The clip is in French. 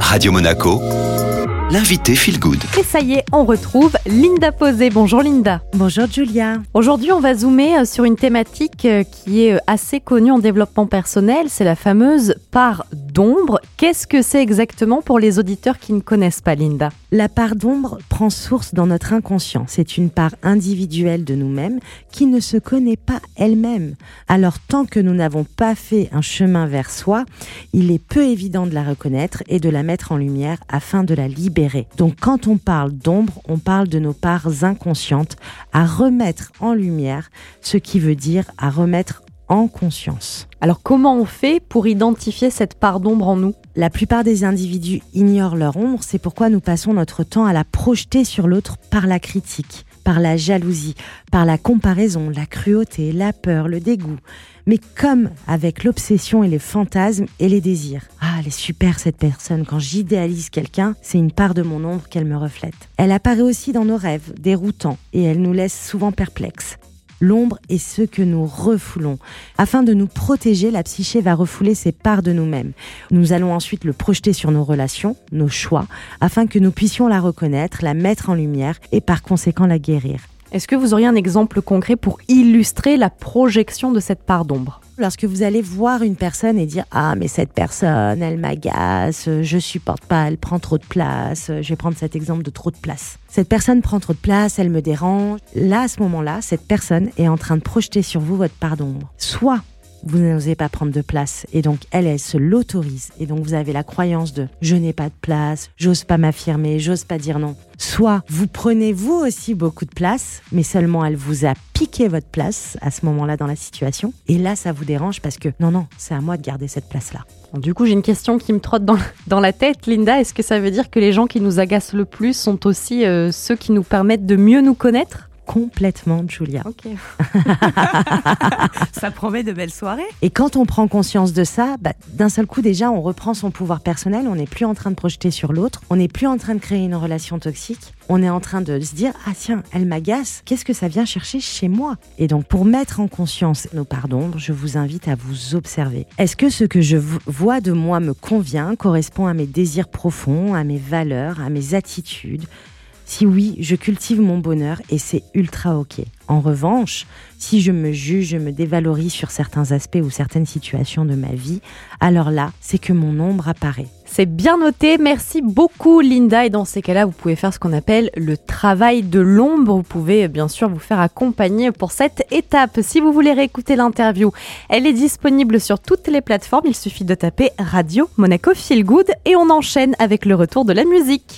Radio Monaco, l'invité Feel Good. Et ça y est, on retrouve Linda Posé. Bonjour Linda. Bonjour Julia. Aujourd'hui, on va zoomer euh, sur une thématique euh, qui est euh, assez connue en développement personnel, c'est la fameuse part d'ombre. Qu'est-ce que c'est exactement pour les auditeurs qui ne connaissent pas Linda? La part d'ombre prend source dans notre inconscient. C'est une part individuelle de nous-mêmes qui ne se connaît pas elle-même. Alors tant que nous n'avons pas fait un chemin vers soi, il est peu évident de la reconnaître et de la mettre en lumière afin de la libérer donc quand on parle d'ombre, on parle de nos parts inconscientes à remettre en lumière, ce qui veut dire à remettre en conscience. Alors comment on fait pour identifier cette part d'ombre en nous? La plupart des individus ignorent leur ombre, c'est pourquoi nous passons notre temps à la projeter sur l'autre par la critique, par la jalousie, par la comparaison, la cruauté, la peur, le dégoût. Mais comme avec l'obsession et les fantasmes et les désirs. Ah, elle est super cette personne. Quand j'idéalise quelqu'un, c'est une part de mon ombre qu'elle me reflète. Elle apparaît aussi dans nos rêves, déroutants, et elle nous laisse souvent perplexes. L'ombre est ce que nous refoulons. Afin de nous protéger, la psyché va refouler ces parts de nous-mêmes. Nous allons ensuite le projeter sur nos relations, nos choix, afin que nous puissions la reconnaître, la mettre en lumière et par conséquent la guérir. Est-ce que vous auriez un exemple concret pour illustrer la projection de cette part d'ombre? Lorsque vous allez voir une personne et dire ah mais cette personne elle m'agace, je supporte pas, elle prend trop de place, je vais prendre cet exemple de trop de place. Cette personne prend trop de place, elle me dérange. Là à ce moment-là, cette personne est en train de projeter sur vous votre part d'ombre. Soit vous n'osez pas prendre de place et donc elle, elle se l'autorise et donc vous avez la croyance de je n'ai pas de place, j'ose pas m'affirmer, j'ose pas dire non. Soit vous prenez vous aussi beaucoup de place, mais seulement elle vous a piqué votre place à ce moment-là dans la situation et là ça vous dérange parce que non non, c'est à moi de garder cette place-là. Du coup, j'ai une question qui me trotte dans, dans la tête, Linda. Est-ce que ça veut dire que les gens qui nous agacent le plus sont aussi euh, ceux qui nous permettent de mieux nous connaître? Complètement, Julia. Ok. ça promet de belles soirées. Et quand on prend conscience de ça, bah, d'un seul coup déjà, on reprend son pouvoir personnel. On n'est plus en train de projeter sur l'autre. On n'est plus en train de créer une relation toxique. On est en train de se dire ah tiens, elle m'agace. Qu'est-ce que ça vient chercher chez moi? Et donc pour mettre en conscience nos pardons, je vous invite à vous observer. Est-ce que ce que je vois de moi me convient, correspond à mes désirs profonds, à mes valeurs, à mes attitudes si oui, je cultive mon bonheur et c'est ultra ok. En revanche, si je me juge, je me dévalorise sur certains aspects ou certaines situations de ma vie, alors là, c'est que mon ombre apparaît. C'est bien noté, merci beaucoup Linda. Et dans ces cas-là, vous pouvez faire ce qu'on appelle le travail de l'ombre. Vous pouvez bien sûr vous faire accompagner pour cette étape. Si vous voulez réécouter l'interview, elle est disponible sur toutes les plateformes. Il suffit de taper Radio Monaco Feel Good et on enchaîne avec le retour de la musique.